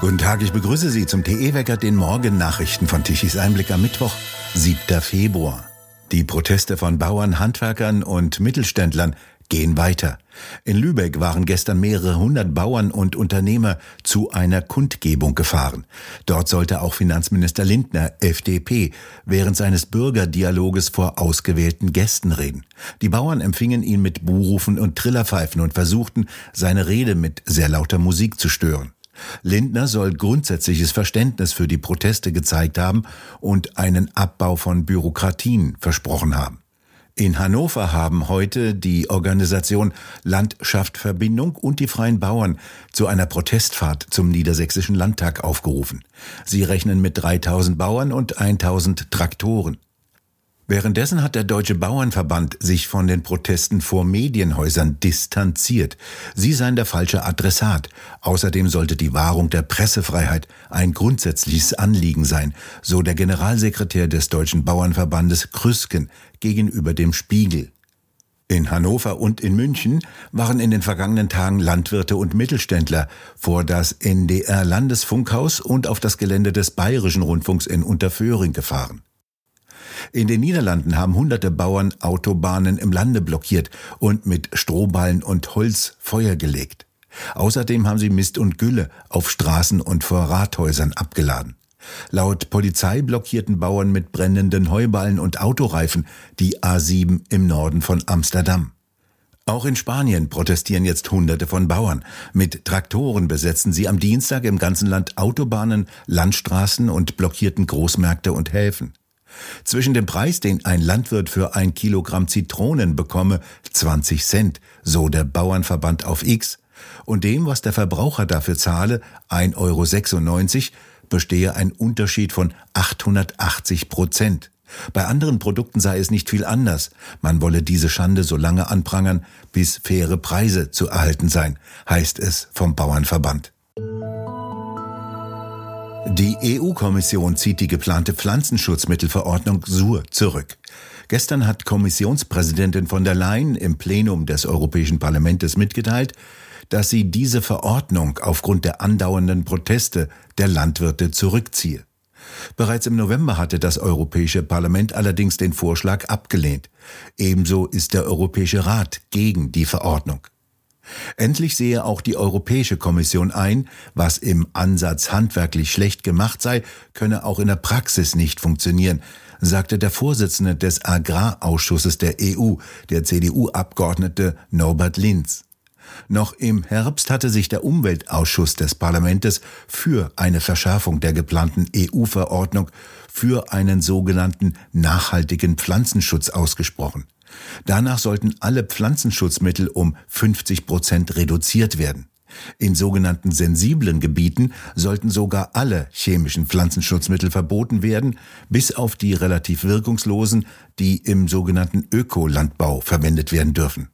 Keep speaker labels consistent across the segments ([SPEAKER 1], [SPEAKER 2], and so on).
[SPEAKER 1] Guten Tag, ich begrüße Sie zum TE-Wecker, den Morgennachrichten von Tichys Einblick am Mittwoch, 7. Februar. Die Proteste von Bauern, Handwerkern und Mittelständlern gehen weiter. In Lübeck waren gestern mehrere hundert Bauern und Unternehmer zu einer Kundgebung gefahren. Dort sollte auch Finanzminister Lindner, FDP, während seines Bürgerdialoges vor ausgewählten Gästen reden. Die Bauern empfingen ihn mit Buhrufen und Trillerpfeifen und versuchten, seine Rede mit sehr lauter Musik zu stören. Lindner soll grundsätzliches Verständnis für die Proteste gezeigt haben und einen Abbau von Bürokratien versprochen haben. In Hannover haben heute die Organisation Landschaft Verbindung und die Freien Bauern zu einer Protestfahrt zum Niedersächsischen Landtag aufgerufen. Sie rechnen mit 3000 Bauern und 1000 Traktoren. Währenddessen hat der Deutsche Bauernverband sich von den Protesten vor Medienhäusern distanziert. Sie seien der falsche Adressat. Außerdem sollte die Wahrung der Pressefreiheit ein grundsätzliches Anliegen sein, so der Generalsekretär des Deutschen Bauernverbandes Krüsken gegenüber dem Spiegel. In Hannover und in München waren in den vergangenen Tagen Landwirte und Mittelständler vor das NDR Landesfunkhaus und auf das Gelände des Bayerischen Rundfunks in Unterföhring gefahren. In den Niederlanden haben hunderte Bauern Autobahnen im Lande blockiert und mit Strohballen und Holz Feuer gelegt. Außerdem haben sie Mist und Gülle auf Straßen und vor Rathäusern abgeladen. Laut Polizei blockierten Bauern mit brennenden Heuballen und Autoreifen die A7 im Norden von Amsterdam. Auch in Spanien protestieren jetzt Hunderte von Bauern. Mit Traktoren besetzen sie am Dienstag im ganzen Land Autobahnen, Landstraßen und blockierten Großmärkte und Häfen. Zwischen dem Preis, den ein Landwirt für ein Kilogramm Zitronen bekomme, 20 Cent, so der Bauernverband auf X, und dem, was der Verbraucher dafür zahle, 1,96 Euro, bestehe ein Unterschied von 880 Prozent. Bei anderen Produkten sei es nicht viel anders. Man wolle diese Schande so lange anprangern, bis faire Preise zu erhalten seien, heißt es vom Bauernverband. Die EU-Kommission zieht die geplante Pflanzenschutzmittelverordnung SUR zurück. Gestern hat Kommissionspräsidentin von der Leyen im Plenum des Europäischen Parlaments mitgeteilt, dass sie diese Verordnung aufgrund der andauernden Proteste der Landwirte zurückziehe. Bereits im November hatte das Europäische Parlament allerdings den Vorschlag abgelehnt. Ebenso ist der Europäische Rat gegen die Verordnung. Endlich sehe auch die Europäische Kommission ein, was im Ansatz handwerklich schlecht gemacht sei, könne auch in der Praxis nicht funktionieren, sagte der Vorsitzende des Agrarausschusses der EU, der CDU-Abgeordnete Norbert Linz. Noch im Herbst hatte sich der Umweltausschuss des Parlaments für eine Verschärfung der geplanten EU-Verordnung für einen sogenannten nachhaltigen Pflanzenschutz ausgesprochen. Danach sollten alle Pflanzenschutzmittel um 50 Prozent reduziert werden. In sogenannten sensiblen Gebieten sollten sogar alle chemischen Pflanzenschutzmittel verboten werden, bis auf die relativ wirkungslosen, die im sogenannten Ökolandbau verwendet werden dürfen.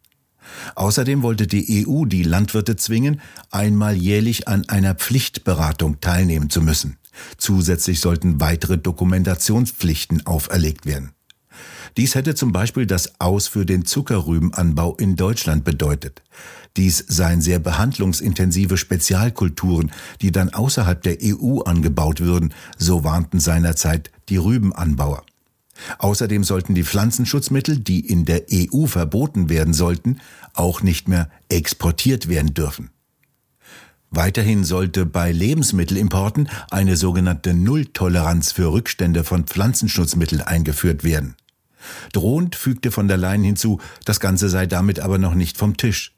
[SPEAKER 1] Außerdem wollte die EU die Landwirte zwingen, einmal jährlich an einer Pflichtberatung teilnehmen zu müssen. Zusätzlich sollten weitere Dokumentationspflichten auferlegt werden. Dies hätte zum Beispiel das Aus für den Zuckerrübenanbau in Deutschland bedeutet. Dies seien sehr behandlungsintensive Spezialkulturen, die dann außerhalb der EU angebaut würden, so warnten seinerzeit die Rübenanbauer. Außerdem sollten die Pflanzenschutzmittel, die in der EU verboten werden sollten, auch nicht mehr exportiert werden dürfen. Weiterhin sollte bei Lebensmittelimporten eine sogenannte Nulltoleranz für Rückstände von Pflanzenschutzmitteln eingeführt werden. Drohend fügte von der Leyen hinzu, das Ganze sei damit aber noch nicht vom Tisch.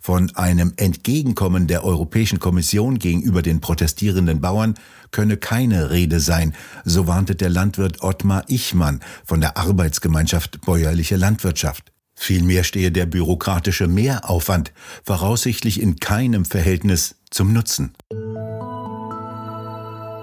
[SPEAKER 1] Von einem Entgegenkommen der Europäischen Kommission gegenüber den protestierenden Bauern könne keine Rede sein, so warnte der Landwirt Ottmar Ichmann von der Arbeitsgemeinschaft Bäuerliche Landwirtschaft. Vielmehr stehe der bürokratische Mehraufwand voraussichtlich in keinem Verhältnis zum Nutzen.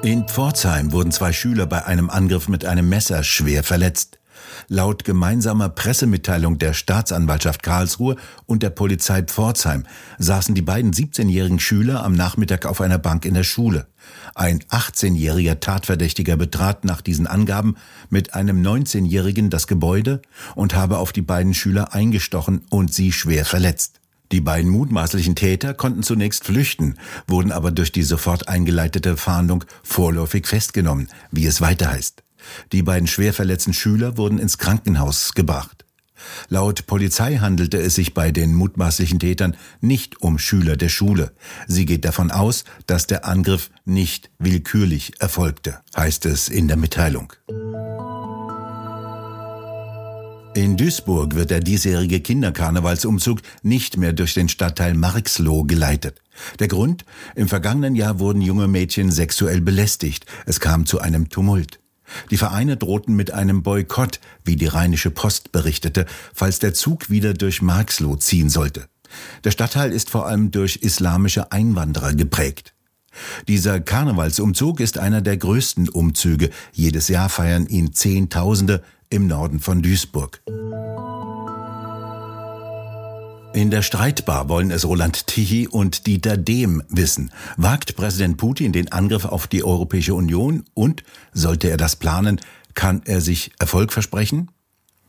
[SPEAKER 1] In Pforzheim wurden zwei Schüler bei einem Angriff mit einem Messer schwer verletzt. Laut gemeinsamer Pressemitteilung der Staatsanwaltschaft Karlsruhe und der Polizei Pforzheim saßen die beiden 17-jährigen Schüler am Nachmittag auf einer Bank in der Schule. Ein 18-jähriger Tatverdächtiger betrat nach diesen Angaben mit einem 19-jährigen das Gebäude und habe auf die beiden Schüler eingestochen und sie schwer verletzt. Die beiden mutmaßlichen Täter konnten zunächst flüchten, wurden aber durch die sofort eingeleitete Fahndung vorläufig festgenommen, wie es weiter heißt. Die beiden schwer verletzten Schüler wurden ins Krankenhaus gebracht. Laut Polizei handelte es sich bei den mutmaßlichen Tätern nicht um Schüler der Schule. Sie geht davon aus, dass der Angriff nicht willkürlich erfolgte, heißt es in der Mitteilung. In Duisburg wird der diesjährige Kinderkarnevalsumzug nicht mehr durch den Stadtteil Marxloh geleitet. Der Grund? Im vergangenen Jahr wurden junge Mädchen sexuell belästigt. Es kam zu einem Tumult. Die Vereine drohten mit einem Boykott, wie die Rheinische Post berichtete, falls der Zug wieder durch Marxloh ziehen sollte. Der Stadtteil ist vor allem durch islamische Einwanderer geprägt. Dieser Karnevalsumzug ist einer der größten Umzüge. Jedes Jahr feiern ihn Zehntausende, im Norden von Duisburg. In der Streitbar wollen es Roland Tichy und Dieter Dehm wissen. Wagt Präsident Putin den Angriff auf die Europäische Union und, sollte er das planen, kann er sich Erfolg versprechen?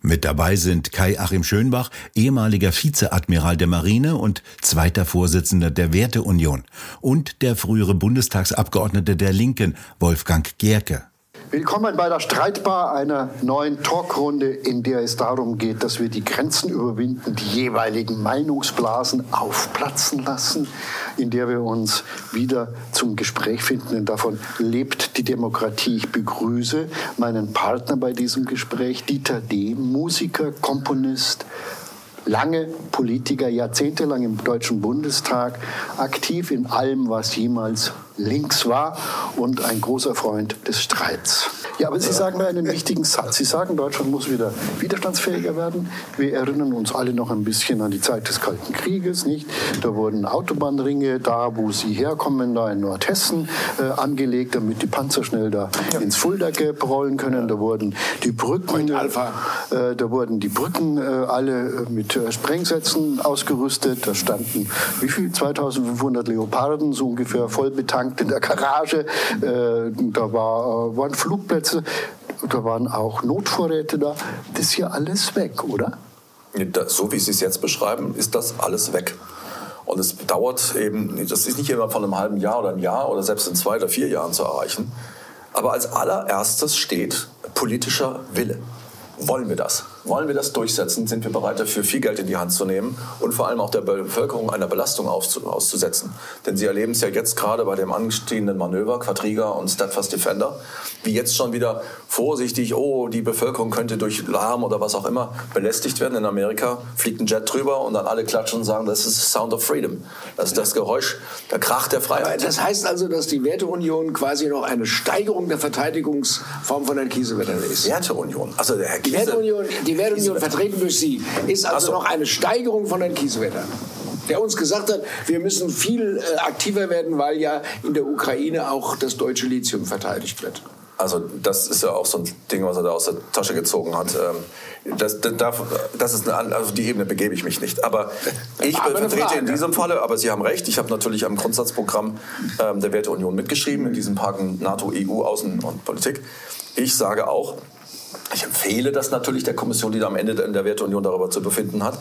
[SPEAKER 1] Mit dabei sind Kai-Achim Schönbach, ehemaliger Vizeadmiral der Marine und zweiter Vorsitzender der Werteunion und der frühere Bundestagsabgeordnete der Linken, Wolfgang Gerke.
[SPEAKER 2] Willkommen bei der Streitbar, einer neuen Talkrunde, in der es darum geht, dass wir die Grenzen überwinden, die jeweiligen Meinungsblasen aufplatzen lassen, in der wir uns wieder zum Gespräch finden. Denn davon lebt die Demokratie. Ich begrüße meinen Partner bei diesem Gespräch, Dieter D., Musiker, Komponist, lange Politiker, jahrzehntelang im Deutschen Bundestag, aktiv in allem, was jemals links war und ein großer Freund des Streits. Ja, aber Sie sagen da einen wichtigen Satz. Sie sagen, Deutschland muss wieder widerstandsfähiger werden. Wir erinnern uns alle noch ein bisschen an die Zeit des Kalten Krieges, nicht? Da wurden Autobahnringe da, wo Sie herkommen, da in Nordhessen äh, angelegt, damit die Panzer schnell da ins Fulda-Gap rollen können. Da wurden die Brücken, äh, da wurden die Brücken äh, alle äh, mit äh, Sprengsätzen ausgerüstet. Da standen wie viel? 2500 Leoparden, so ungefähr voll betankt in der Garage. Äh, da war, waren Flugplätze da waren auch Notvorräte da. Das ist ja alles weg, oder?
[SPEAKER 3] So wie Sie es jetzt beschreiben, ist das alles weg. Und es dauert eben, das ist nicht immer von einem halben Jahr oder einem Jahr oder selbst in zwei oder vier Jahren zu erreichen. Aber als allererstes steht politischer Wille. Wollen wir das? Wollen wir das durchsetzen? Sind wir bereit dafür, viel Geld in die Hand zu nehmen und vor allem auch der Bevölkerung einer Belastung auszusetzen? Denn Sie erleben es ja jetzt gerade bei dem angestehenden Manöver, Quadriga und Steadfast Defender, wie jetzt schon wieder vorsichtig, oh, die Bevölkerung könnte durch Lärm oder was auch immer belästigt werden. In Amerika fliegt ein Jet drüber und dann alle klatschen und sagen, das ist Sound of Freedom. Das ist das Geräusch, der Krach der Freiheit.
[SPEAKER 4] Aber das heißt also, dass die Werteunion quasi noch eine Steigerung der Verteidigungsform von Herrn Kiesewetter ist.
[SPEAKER 3] Werteunion? Also der Herr
[SPEAKER 4] die Werteunion, die Werteunion vertreten durch Sie, ist also so. noch eine Steigerung von Herrn Kiesewetter der uns gesagt hat, wir müssen viel äh, aktiver werden, weil ja in der Ukraine auch das deutsche Lithium verteidigt wird.
[SPEAKER 3] Also das ist ja auch so ein Ding, was er da aus der Tasche gezogen hat. Ähm, das, das, das ist eine, also die Ebene begebe ich mich nicht. Aber ich aber vertrete in diesem Falle, aber Sie haben recht, ich habe natürlich am Grundsatzprogramm ähm, der Werteunion mitgeschrieben, in diesem Parken NATO, EU, Außen und Politik. Ich sage auch, ich empfehle das natürlich der Kommission, die da am Ende in der Werteunion darüber zu befinden hat,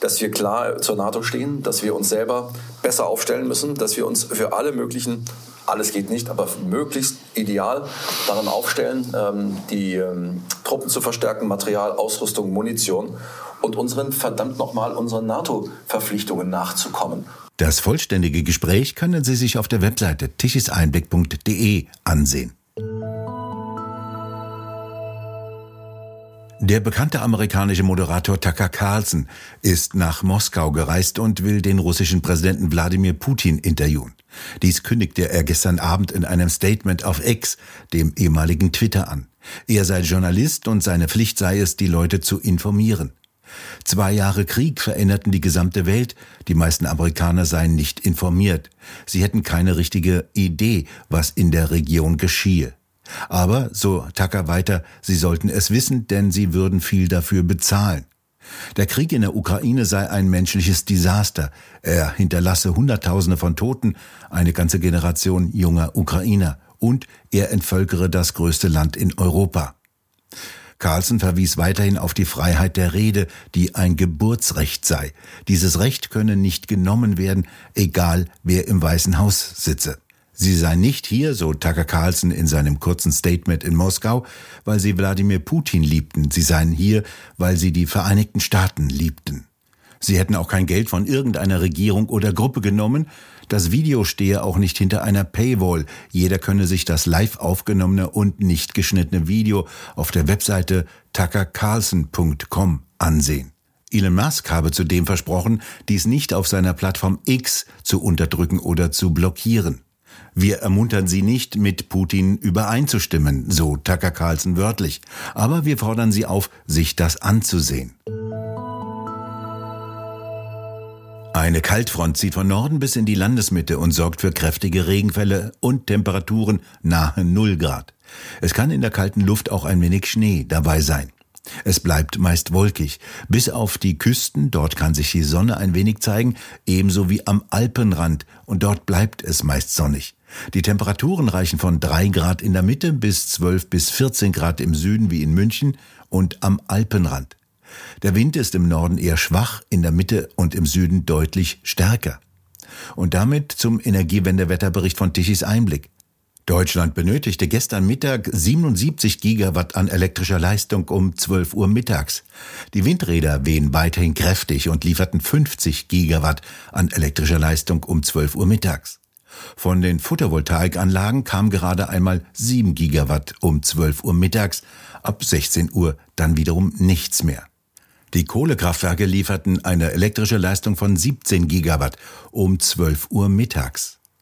[SPEAKER 3] dass wir klar zur NATO stehen, dass wir uns selber besser aufstellen müssen, dass wir uns für alle möglichen alles geht nicht, aber möglichst ideal daran aufstellen, ähm, die ähm, Truppen zu verstärken, Material, Ausrüstung, Munition und unseren, verdammt nochmal, unseren NATO-Verpflichtungen nachzukommen.
[SPEAKER 1] Das vollständige Gespräch können Sie sich auf der Webseite tichiseinblick.de ansehen. Der bekannte amerikanische Moderator Tucker Carlson ist nach Moskau gereist und will den russischen Präsidenten Wladimir Putin interviewen. Dies kündigte er gestern Abend in einem Statement auf X, dem ehemaligen Twitter, an. Er sei Journalist und seine Pflicht sei es, die Leute zu informieren. Zwei Jahre Krieg veränderten die gesamte Welt, die meisten Amerikaner seien nicht informiert. Sie hätten keine richtige Idee, was in der Region geschiehe. Aber, so Tucker weiter, sie sollten es wissen, denn sie würden viel dafür bezahlen. Der Krieg in der Ukraine sei ein menschliches Desaster. Er hinterlasse Hunderttausende von Toten, eine ganze Generation junger Ukrainer und er entvölkere das größte Land in Europa. Carlson verwies weiterhin auf die Freiheit der Rede, die ein Geburtsrecht sei. Dieses Recht könne nicht genommen werden, egal wer im Weißen Haus sitze. Sie sei nicht hier, so Tucker Carlson in seinem kurzen Statement in Moskau, weil sie Wladimir Putin liebten. Sie seien hier, weil sie die Vereinigten Staaten liebten. Sie hätten auch kein Geld von irgendeiner Regierung oder Gruppe genommen. Das Video stehe auch nicht hinter einer Paywall. Jeder könne sich das live aufgenommene und nicht geschnittene Video auf der Webseite tuckercarlson.com ansehen. Elon Musk habe zudem versprochen, dies nicht auf seiner Plattform X zu unterdrücken oder zu blockieren. Wir ermuntern Sie nicht, mit Putin übereinzustimmen, so Tucker Carlson wörtlich, aber wir fordern Sie auf, sich das anzusehen. Eine Kaltfront zieht von Norden bis in die Landesmitte und sorgt für kräftige Regenfälle und Temperaturen nahe 0 Grad. Es kann in der kalten Luft auch ein wenig Schnee dabei sein. Es bleibt meist wolkig, bis auf die Küsten, dort kann sich die Sonne ein wenig zeigen, ebenso wie am Alpenrand, und dort bleibt es meist sonnig. Die Temperaturen reichen von 3 Grad in der Mitte bis 12 bis 14 Grad im Süden wie in München und am Alpenrand. Der Wind ist im Norden eher schwach, in der Mitte und im Süden deutlich stärker. Und damit zum Energiewendewetterbericht von Tichys Einblick. Deutschland benötigte gestern Mittag 77 Gigawatt an elektrischer Leistung um 12 Uhr mittags. Die Windräder wehen weiterhin kräftig und lieferten 50 Gigawatt an elektrischer Leistung um 12 Uhr mittags. Von den Photovoltaikanlagen kam gerade einmal 7 Gigawatt um 12 Uhr mittags, ab 16 Uhr dann wiederum nichts mehr. Die Kohlekraftwerke lieferten eine elektrische Leistung von 17 Gigawatt um 12 Uhr mittags.